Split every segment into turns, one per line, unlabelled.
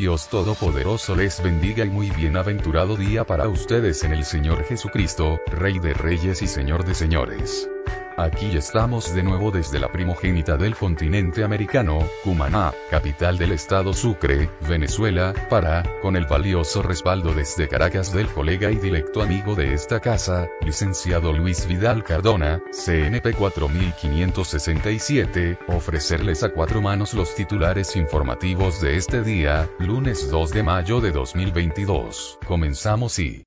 Dios Todopoderoso les bendiga y muy bienaventurado día para ustedes en el Señor Jesucristo, Rey de Reyes y Señor de Señores. Aquí estamos de nuevo desde la primogénita del continente americano, Cumaná, capital del estado Sucre, Venezuela, para, con el valioso respaldo desde Caracas del colega y directo amigo de esta casa, licenciado Luis Vidal Cardona, CNP 4567, ofrecerles a cuatro manos los titulares informativos de este día, lunes 2 de mayo de 2022. Comenzamos y...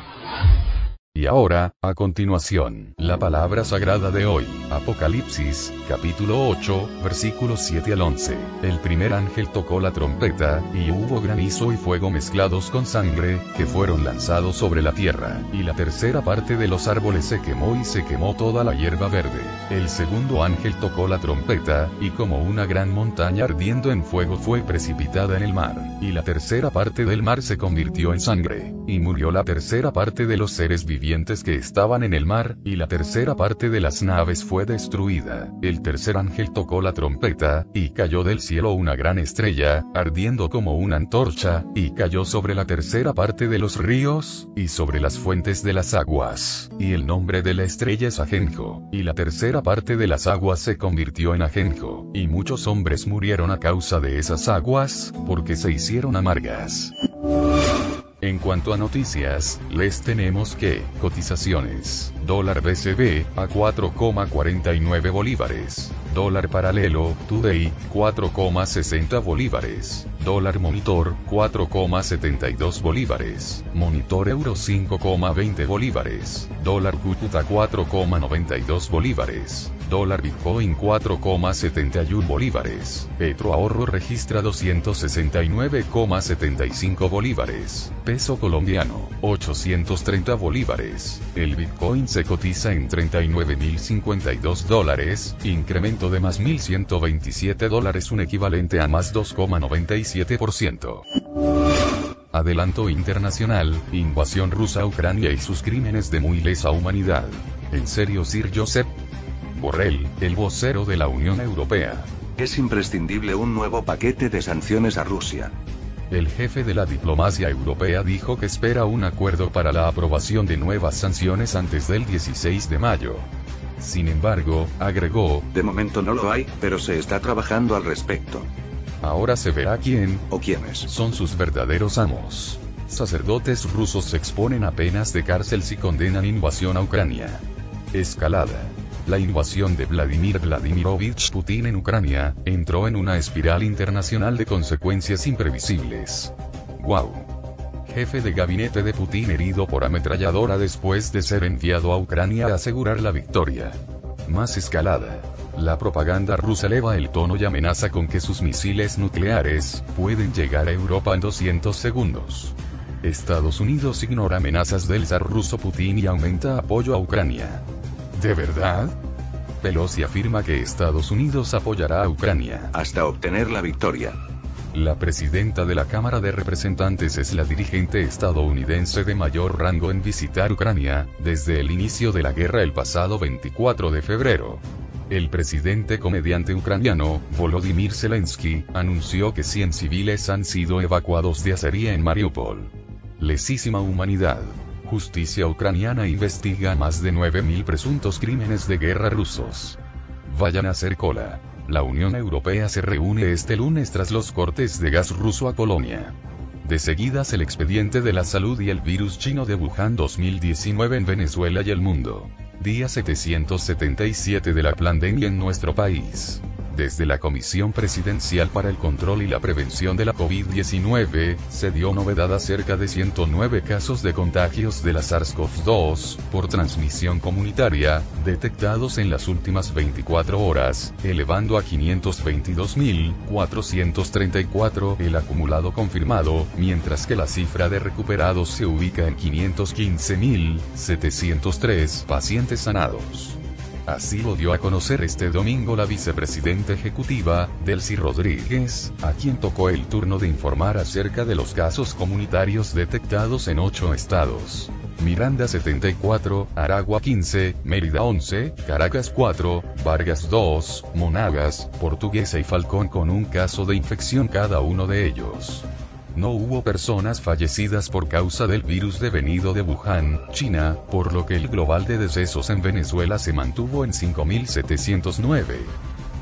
Y ahora, a continuación, la palabra sagrada de hoy, Apocalipsis, capítulo 8, versículos 7 al 11. El primer ángel tocó la trompeta, y hubo granizo y fuego mezclados con sangre, que fueron lanzados sobre la tierra, y la tercera parte de los árboles se quemó y se quemó toda la hierba verde. El segundo ángel tocó la trompeta, y como una gran montaña ardiendo en fuego fue precipitada en el mar, y la tercera parte del mar se convirtió en sangre, y murió la tercera parte de los seres vivientes que estaban en el mar, y la tercera parte de las naves fue destruida. El tercer ángel tocó la trompeta, y cayó del cielo una gran estrella, ardiendo como una antorcha, y cayó sobre la tercera parte de los ríos, y sobre las fuentes de las aguas. Y el nombre de la estrella es Ajenjo, y la tercera parte de las aguas se convirtió en Ajenjo, y muchos hombres murieron a causa de esas aguas, porque se hicieron amargas. En cuanto a noticias, les tenemos que, cotizaciones, dólar BCB, a 4,49 bolívares, dólar paralelo, Today, 4,60 bolívares, dólar monitor, 4,72 bolívares, monitor euro 5,20 bolívares, dólar Cúcuta 4,92 bolívares, dólar Bitcoin 4,71 bolívares, Petro Ahorro registra 269,75 bolívares, peso colombiano, 830 bolívares, el Bitcoin se cotiza en 39.052 dólares, incremento de más 1.127 dólares un equivalente a más 2,97%. Adelanto internacional, invasión rusa a Ucrania y sus crímenes de muy lesa humanidad. ¿En serio Sir Joseph? Borrell, el vocero de la Unión Europea.
Es imprescindible un nuevo paquete de sanciones a Rusia.
El jefe de la diplomacia europea dijo que espera un acuerdo para la aprobación de nuevas sanciones antes del 16 de mayo. Sin embargo, agregó,
De momento no lo hay, pero se está trabajando al respecto.
Ahora se verá quién
¿O quiénes?
son sus verdaderos amos. Sacerdotes rusos se exponen a penas de cárcel si condenan invasión a Ucrania. Escalada. La invasión de Vladimir Vladimirovich Putin en Ucrania entró en una espiral internacional de consecuencias imprevisibles. ¡Wow! Jefe de gabinete de Putin herido por ametralladora después de ser enviado a Ucrania a asegurar la victoria. Más escalada. La propaganda rusa eleva el tono y amenaza con que sus misiles nucleares pueden llegar a Europa en 200 segundos. Estados Unidos ignora amenazas del zar ruso Putin y aumenta apoyo a Ucrania. ¿De verdad? Pelosi afirma que Estados Unidos apoyará a Ucrania.
Hasta obtener la victoria.
La presidenta de la Cámara de Representantes es la dirigente estadounidense de mayor rango en visitar Ucrania, desde el inicio de la guerra el pasado 24 de febrero. El presidente comediante ucraniano, Volodymyr Zelensky, anunció que 100 civiles han sido evacuados de Azería en Mariupol. Lesísima humanidad. Justicia ucraniana investiga más de 9.000 presuntos crímenes de guerra rusos. Vayan a hacer cola. La Unión Europea se reúne este lunes tras los cortes de gas ruso a Polonia. De seguidas el expediente de la salud y el virus chino de Wuhan 2019 en Venezuela y el mundo. Día 777 de la pandemia en nuestro país. Desde la Comisión Presidencial para el Control y la Prevención de la COVID-19, se dio novedad acerca de 109 casos de contagios de la SARS-CoV-2, por transmisión comunitaria, detectados en las últimas 24 horas, elevando a 522.434 el acumulado confirmado, mientras que la cifra de recuperados se ubica en 515.703 pacientes sanados. Así lo dio a conocer este domingo la vicepresidenta ejecutiva, Delcy Rodríguez, a quien tocó el turno de informar acerca de los casos comunitarios detectados en ocho estados. Miranda 74, Aragua 15, Mérida 11, Caracas 4, Vargas 2, Monagas, Portuguesa y Falcón con un caso de infección cada uno de ellos. No hubo personas fallecidas por causa del virus devenido de Wuhan, China, por lo que el global de decesos en Venezuela se mantuvo en 5.709.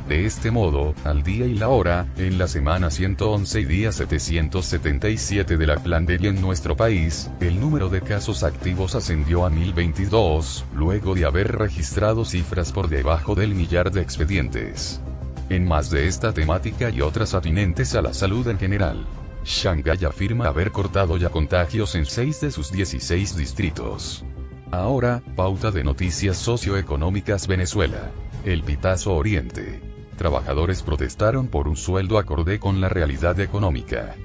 De este modo, al día y la hora, en la semana 111 y día 777 de la pandemia en nuestro país, el número de casos activos ascendió a 1022, luego de haber registrado cifras por debajo del millar de expedientes. En más de esta temática y otras atinentes a la salud en general. Shanghái afirma haber cortado ya contagios en 6 de sus 16 distritos. Ahora, pauta de noticias socioeconómicas Venezuela. El Pitazo Oriente. Trabajadores protestaron por un sueldo acorde con la realidad económica.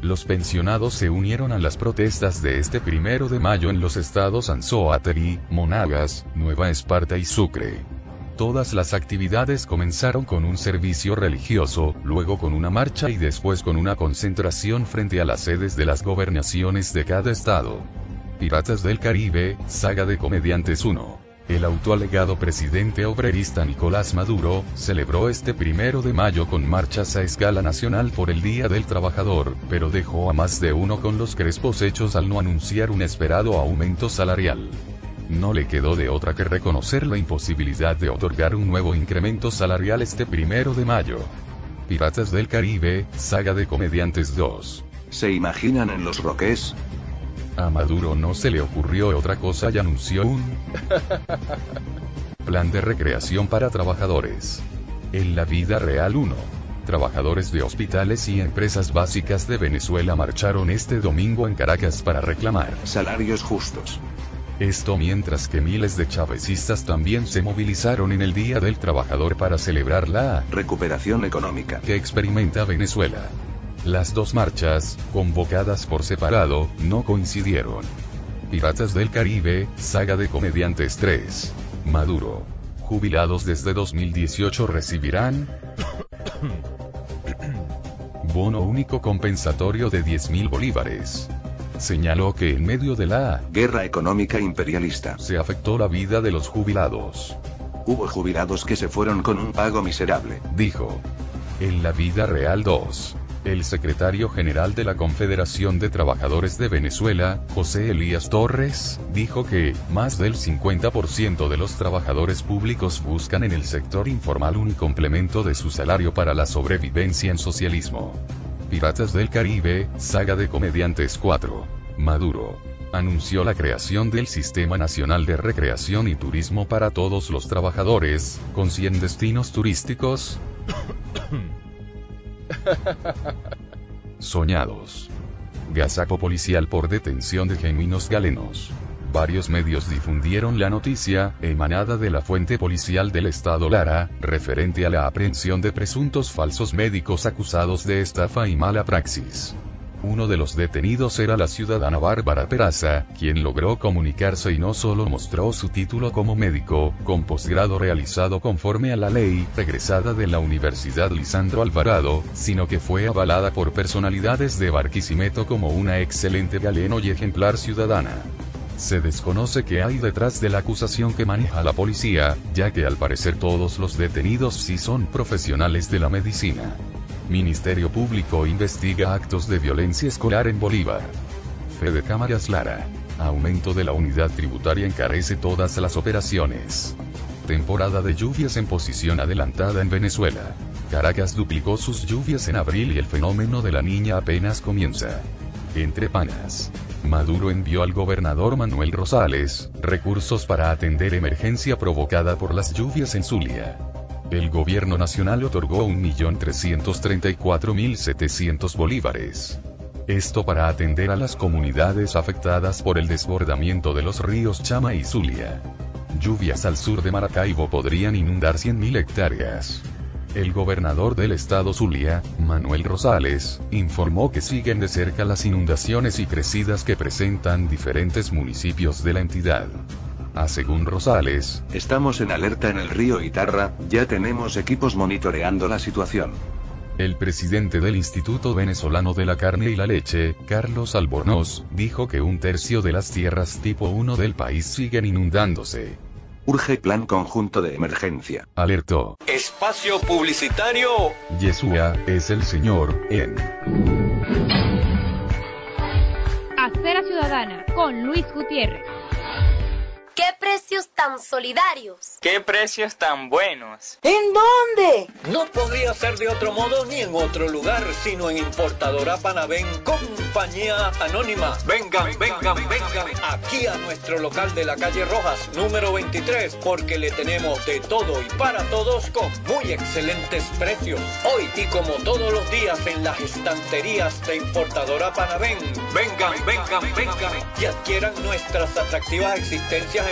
Los pensionados se unieron a las protestas de este primero de mayo en los estados Anzoátegui, Monagas, Nueva Esparta y Sucre. Todas las actividades comenzaron con un servicio religioso, luego con una marcha y después con una concentración frente a las sedes de las gobernaciones de cada estado. Piratas del Caribe, saga de comediantes 1. El autoalegado presidente obrerista Nicolás Maduro, celebró este primero de mayo con marchas a escala nacional por el Día del Trabajador, pero dejó a más de uno con los crespos hechos al no anunciar un esperado aumento salarial no le quedó de otra que reconocer la imposibilidad de otorgar un nuevo incremento salarial este primero de mayo. Piratas del Caribe, saga de comediantes 2.
¿Se imaginan en los roques?
A Maduro no se le ocurrió otra cosa y anunció un plan de recreación para trabajadores. En la vida real 1. Trabajadores de hospitales y empresas básicas de Venezuela marcharon este domingo en Caracas para reclamar
salarios justos.
Esto mientras que miles de chavecistas también se movilizaron en el Día del Trabajador para celebrar la
recuperación económica
que experimenta Venezuela. Las dos marchas, convocadas por separado, no coincidieron. Piratas del Caribe, saga de comediantes 3. Maduro. Jubilados desde 2018 recibirán bono único compensatorio de 10.000 bolívares señaló que en medio de la
guerra económica imperialista
se afectó la vida de los jubilados.
Hubo jubilados que se fueron con un pago miserable,
dijo. En la vida real 2. El secretario general de la Confederación de Trabajadores de Venezuela, José Elías Torres, dijo que, más del 50% de los trabajadores públicos buscan en el sector informal un complemento de su salario para la sobrevivencia en socialismo. Piratas del Caribe, saga de comediantes 4. Maduro. Anunció la creación del Sistema Nacional de Recreación y Turismo para todos los trabajadores, con 100 destinos turísticos soñados. Gazapo policial por detención de genuinos galenos. Varios medios difundieron la noticia, emanada de la fuente policial del estado Lara, referente a la aprehensión de presuntos falsos médicos acusados de estafa y mala praxis. Uno de los detenidos era la ciudadana Bárbara Peraza, quien logró comunicarse y no solo mostró su título como médico, con posgrado realizado conforme a la ley, regresada de la Universidad Lisandro Alvarado, sino que fue avalada por personalidades de Barquisimeto como una excelente galeno y ejemplar ciudadana. Se desconoce qué hay detrás de la acusación que maneja la policía, ya que al parecer todos los detenidos sí son profesionales de la medicina. Ministerio Público investiga actos de violencia escolar en Bolívar. Fede Cámaras Lara. Aumento de la unidad tributaria encarece todas las operaciones. Temporada de lluvias en posición adelantada en Venezuela. Caracas duplicó sus lluvias en abril y el fenómeno de la niña apenas comienza. Entre panas. Maduro envió al gobernador Manuel Rosales recursos para atender emergencia provocada por las lluvias en Zulia. El gobierno nacional otorgó 1.334.700 bolívares. Esto para atender a las comunidades afectadas por el desbordamiento de los ríos Chama y Zulia. Lluvias al sur de Maracaibo podrían inundar 100.000 hectáreas. El gobernador del estado Zulia, Manuel Rosales, informó que siguen de cerca las inundaciones y crecidas que presentan diferentes municipios de la entidad. A según Rosales,
Estamos en alerta en el río Itarra, ya tenemos equipos monitoreando la situación.
el presidente del Instituto Venezolano de la Carne y la Leche, Carlos Albornoz, dijo que un tercio de las tierras tipo 1 del país siguen inundándose.
Urge plan conjunto de emergencia.
Alertó.
Espacio publicitario.
Yeshua es el Señor, en
Acera Ciudadana con Luis Gutiérrez.
¡Qué precios tan solidarios!
¡Qué precios tan buenos!
¿En dónde?
No podría ser de otro modo ni en otro lugar, sino en Importadora Panavén, compañía anónima. Vengan, vengan, vengan aquí a nuestro local de la calle Rojas, número 23, porque le tenemos de todo y para todos con muy excelentes precios. Hoy y como todos los días en las estanterías de Importadora Panavén. Vengan, vengan, vengan y adquieran nuestras atractivas existencias en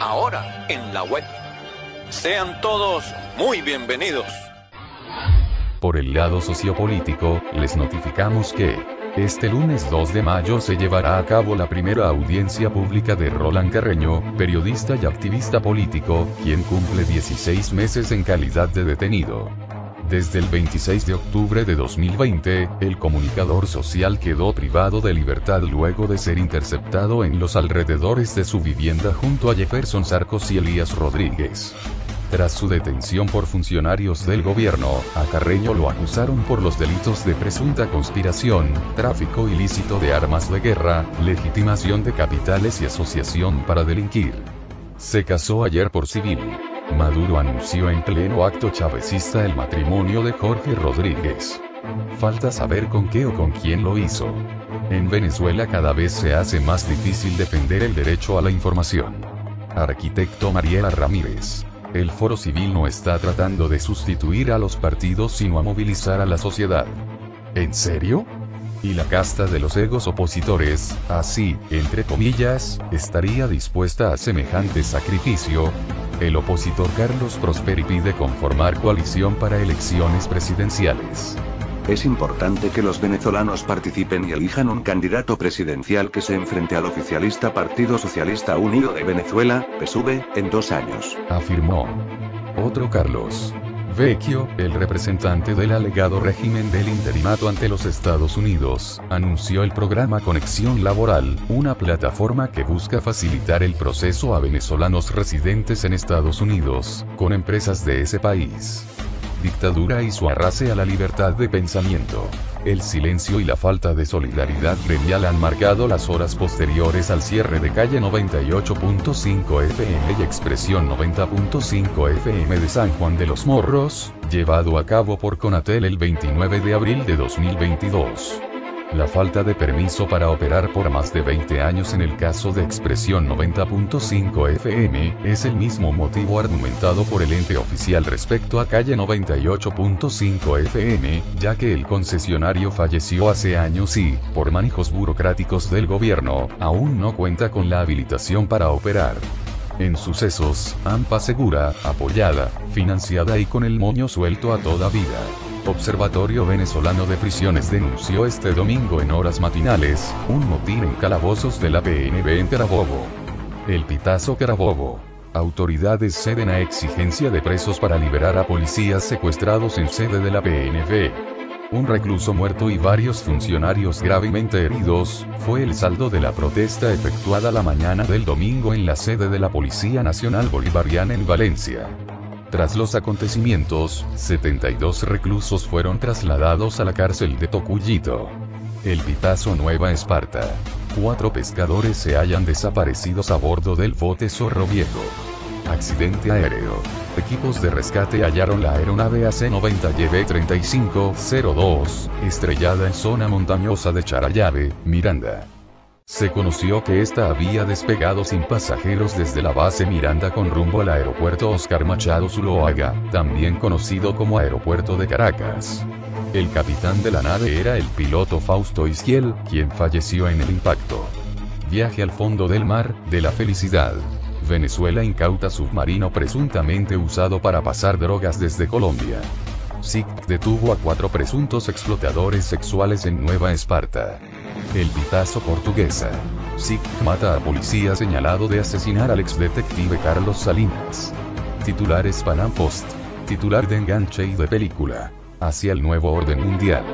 Ahora en la web. Sean todos muy bienvenidos.
Por el lado sociopolítico, les notificamos que, este lunes 2 de mayo se llevará a cabo la primera audiencia pública de Roland Carreño, periodista y activista político, quien cumple 16 meses en calidad de detenido. Desde el 26 de octubre de 2020, el comunicador social quedó privado de libertad luego de ser interceptado en los alrededores de su vivienda junto a Jefferson Sarcos y Elías Rodríguez. Tras su detención por funcionarios del gobierno, a Carreño lo acusaron por los delitos de presunta conspiración, tráfico ilícito de armas de guerra, legitimación de capitales y asociación para delinquir. Se casó ayer por civil. Maduro anunció en pleno acto chavecista el matrimonio de Jorge Rodríguez. Falta saber con qué o con quién lo hizo. En Venezuela cada vez se hace más difícil defender el derecho a la información. Arquitecto Mariela Ramírez. El foro civil no está tratando de sustituir a los partidos sino a movilizar a la sociedad. ¿En serio? Y la casta de los egos opositores, así, entre comillas, estaría dispuesta a semejante sacrificio. El opositor Carlos Prosperi pide conformar coalición para elecciones presidenciales.
Es importante que los venezolanos participen y elijan un candidato presidencial que se enfrente al oficialista Partido Socialista Unido de Venezuela, PSUV, en dos años.
Afirmó. Otro Carlos. Vecchio, el representante del alegado régimen del interinato ante los Estados Unidos, anunció el programa Conexión Laboral, una plataforma que busca facilitar el proceso a venezolanos residentes en Estados Unidos, con empresas de ese país. Dictadura y su arrase a la libertad de pensamiento. El silencio y la falta de solidaridad gremial han marcado las horas posteriores al cierre de calle 98.5 FM y expresión 90.5 FM de San Juan de los Morros, llevado a cabo por Conatel el 29 de abril de 2022. La falta de permiso para operar por más de 20 años en el caso de expresión 90.5 FM, es el mismo motivo argumentado por el ente oficial respecto a calle 98.5 FM, ya que el concesionario falleció hace años y, por manejos burocráticos del gobierno, aún no cuenta con la habilitación para operar. En sucesos, AMPA segura, apoyada, financiada y con el moño suelto a toda vida. Observatorio Venezolano de Prisiones denunció este domingo en horas matinales, un motín en calabozos de la PNB en Carabobo. El Pitazo Carabobo. Autoridades ceden a exigencia de presos para liberar a policías secuestrados en sede de la PNB. Un recluso muerto y varios funcionarios gravemente heridos, fue el saldo de la protesta efectuada la mañana del domingo en la sede de la Policía Nacional Bolivariana en Valencia. Tras los acontecimientos, 72 reclusos fueron trasladados a la cárcel de Tocuyito. El Pitazo Nueva Esparta. Cuatro pescadores se hallan desaparecidos a bordo del bote Zorro Viejo. Accidente aéreo. Equipos de rescate hallaron la aeronave AC-90YB3502, estrellada en zona montañosa de Charallave, Miranda. Se conoció que esta había despegado sin pasajeros desde la base Miranda con rumbo al aeropuerto Oscar Machado Zuloaga, también conocido como Aeropuerto de Caracas. El capitán de la nave era el piloto Fausto Isquiel, quien falleció en el impacto. Viaje al fondo del mar, de la felicidad. Venezuela incauta submarino presuntamente usado para pasar drogas desde Colombia. SIC detuvo a cuatro presuntos explotadores sexuales en Nueva Esparta. El Pitazo Portuguesa. SIC mata a policía señalado de asesinar al exdetective Carlos Salinas. Titulares Panam Post. Titular de enganche y de película. Hacia el nuevo orden mundial.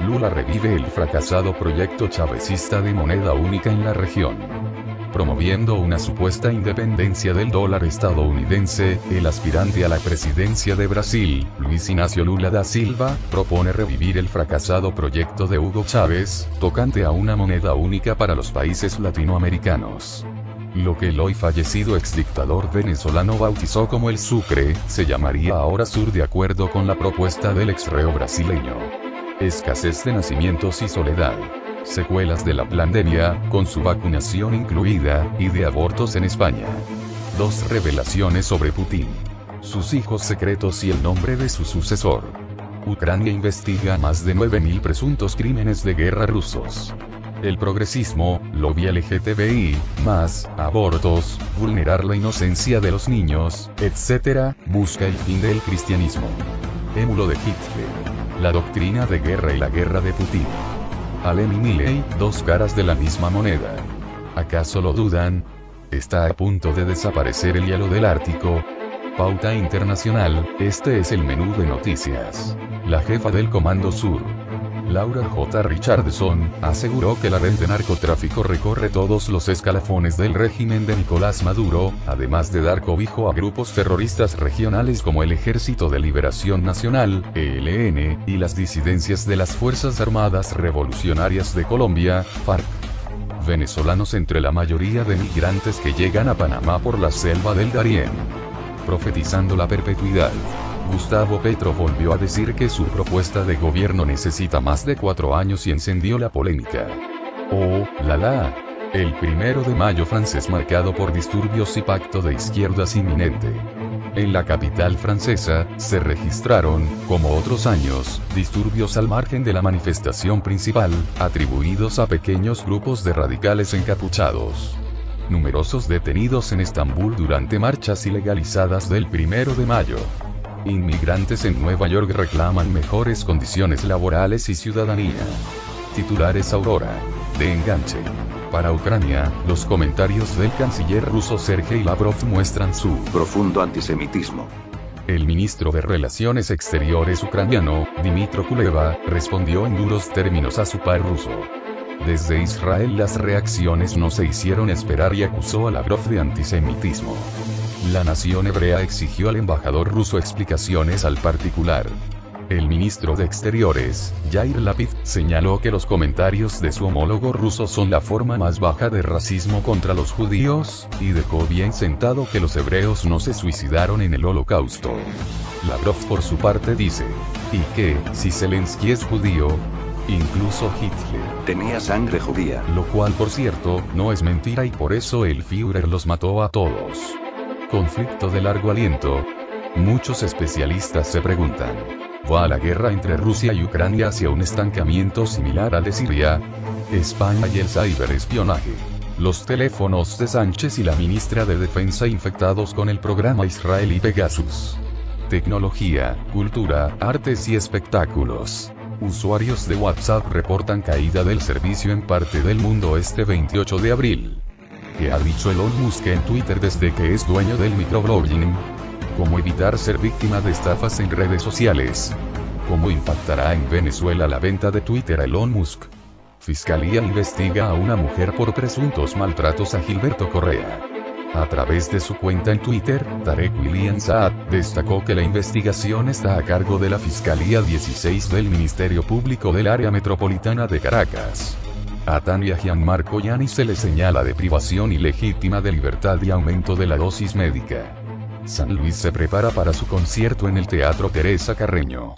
Lula revive el fracasado proyecto chavecista de moneda única en la región promoviendo una supuesta independencia del dólar estadounidense, el aspirante a la presidencia de Brasil, Luis Ignacio Lula da Silva, propone revivir el fracasado proyecto de Hugo Chávez, tocante a una moneda única para los países latinoamericanos. Lo que el hoy fallecido exdictador venezolano bautizó como el Sucre, se llamaría ahora Sur de acuerdo con la propuesta del exreo brasileño. Escasez de nacimientos y soledad secuelas de la pandemia, con su vacunación incluida, y de abortos en España. Dos revelaciones sobre Putin. Sus hijos secretos y el nombre de su sucesor. Ucrania investiga más de 9.000 presuntos crímenes de guerra rusos. El progresismo, lobby LGTBI, más, abortos, vulnerar la inocencia de los niños, etc., busca el fin del cristianismo. Émulo de Hitler. La doctrina de guerra y la guerra de Putin. Alem y Milley, dos caras de la misma moneda. ¿Acaso lo dudan? Está a punto de desaparecer el hielo del Ártico. Pauta Internacional, este es el menú de noticias. La jefa del Comando Sur, Laura J. Richardson, aseguró que la red de narcotráfico recorre todos los escalafones del régimen de Nicolás Maduro, además de dar cobijo a grupos terroristas regionales como el Ejército de Liberación Nacional, ELN, y las disidencias de las Fuerzas Armadas Revolucionarias de Colombia, FARC. Venezolanos entre la mayoría de migrantes que llegan a Panamá por la selva del Darién. Profetizando la perpetuidad. Gustavo Petro volvió a decir que su propuesta de gobierno necesita más de cuatro años y encendió la polémica. Oh, la la. El primero de mayo francés marcado por disturbios y pacto de izquierdas inminente. En la capital francesa, se registraron, como otros años, disturbios al margen de la manifestación principal, atribuidos a pequeños grupos de radicales encapuchados. Numerosos detenidos en Estambul durante marchas ilegalizadas del primero de mayo. Inmigrantes en Nueva York reclaman mejores condiciones laborales y ciudadanía. Titulares Aurora. De enganche. Para Ucrania, los comentarios del canciller ruso Sergei Lavrov muestran su
profundo antisemitismo.
El ministro de Relaciones Exteriores ucraniano, Dimitro Kuleva, respondió en duros términos a su par ruso. Desde Israel las reacciones no se hicieron esperar y acusó a Lavrov de antisemitismo. La nación hebrea exigió al embajador ruso explicaciones al particular. El ministro de Exteriores, Yair Lapid, señaló que los comentarios de su homólogo ruso son la forma más baja de racismo contra los judíos, y dejó bien sentado que los hebreos no se suicidaron en el holocausto. Lavrov por su parte dice, ¿y qué, si Zelensky es judío? Incluso Hitler
tenía sangre judía.
Lo cual por cierto, no es mentira y por eso el Führer los mató a todos. Conflicto de largo aliento. Muchos especialistas se preguntan, ¿va la guerra entre Rusia y Ucrania hacia un estancamiento similar al de Siria? España y el ciberespionaje. Los teléfonos de Sánchez y la ministra de Defensa infectados con el programa israelí Pegasus. Tecnología, cultura, artes y espectáculos. Usuarios de WhatsApp reportan caída del servicio en parte del mundo este 28 de abril. ¿Qué ha dicho Elon Musk en Twitter desde que es dueño del microblogging? ¿Cómo evitar ser víctima de estafas en redes sociales? ¿Cómo impactará en Venezuela la venta de Twitter a Elon Musk? Fiscalía investiga a una mujer por presuntos maltratos a Gilberto Correa. A través de su cuenta en Twitter, Tarek William Saad destacó que la investigación está a cargo de la Fiscalía 16 del Ministerio Público del Área Metropolitana de Caracas. A Tania Gianmarco Yani se le señala de privación ilegítima de libertad y aumento de la dosis médica. San Luis se prepara para su concierto en el Teatro Teresa Carreño.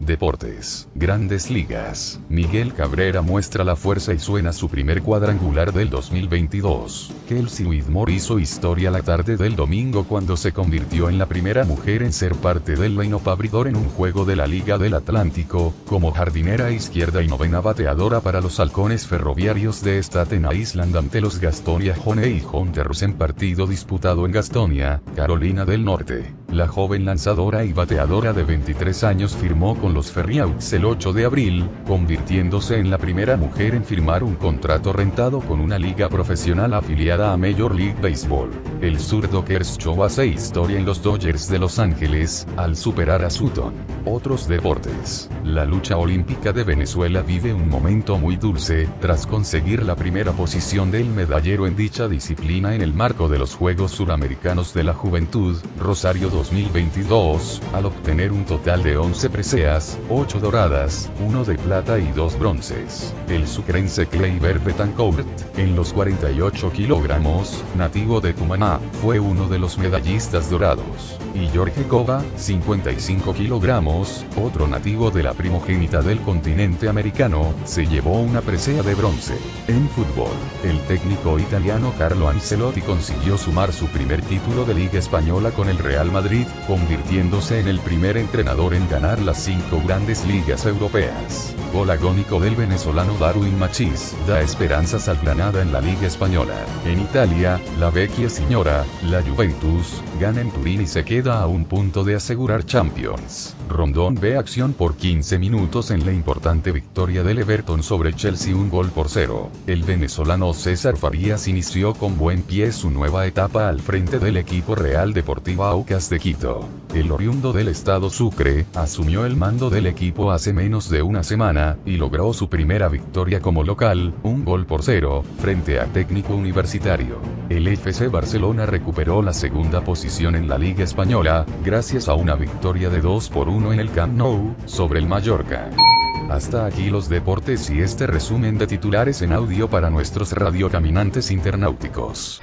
Deportes, Grandes Ligas. Miguel Cabrera muestra la fuerza y suena su primer cuadrangular del 2022. Kelsey Whitmore hizo historia la tarde del domingo cuando se convirtió en la primera mujer en ser parte del line-up abridor en un juego de la Liga del Atlántico, como jardinera izquierda y novena bateadora para los halcones ferroviarios de Staten Island ante los Gastonia Jone y Hunters en partido disputado en Gastonia, Carolina del Norte. La joven lanzadora y bateadora de 23 años firmó con los Ferriauts el 8 de abril, convirtiéndose en la primera mujer en firmar un contrato rentado con una liga profesional afiliada a Major League Baseball. El zurdo Kershaw hace historia en los Dodgers de Los Ángeles, al superar a Sutton. Otros deportes. La lucha olímpica de Venezuela vive un momento muy dulce, tras conseguir la primera posición del medallero en dicha disciplina en el marco de los Juegos Suramericanos de la Juventud, Rosario 2022, al obtener un total de 11 preseas, 8 doradas, 1 de plata y 2 bronces. El sucrense Kleiber Betancourt, en los 48 kilogramos, nativo de Cumaná, fue uno de los medallistas dorados. Y Jorge Cova, 55 kilogramos, otro nativo de la primogénita del continente americano, se llevó una presea de bronce. En fútbol, el técnico italiano Carlo Ancelotti consiguió sumar su primer título de Liga Española con el Real Madrid, convirtiéndose en el primer entrenador en ganar las cinco grandes ligas europeas. Gol agónico del venezolano Darwin Machís da esperanzas al Granada en la Liga Española. En Italia, la vecchia señora, la Juventus, gana en Turín y se queda a un punto de asegurar Champions. Rondón ve acción por 15 minutos en la importante victoria del Everton sobre Chelsea un gol por cero. El venezolano César Farías inició con buen pie su nueva etapa al frente del equipo Real Deportivo Aucas Quito. El oriundo del estado Sucre, asumió el mando del equipo hace menos de una semana, y logró su primera victoria como local, un gol por cero, frente a técnico universitario. El FC Barcelona recuperó la segunda posición en la Liga Española, gracias a una victoria de 2 por 1 en el Camp Nou, sobre el Mallorca. Hasta aquí los deportes y este resumen de titulares en audio para nuestros radiocaminantes internauticos.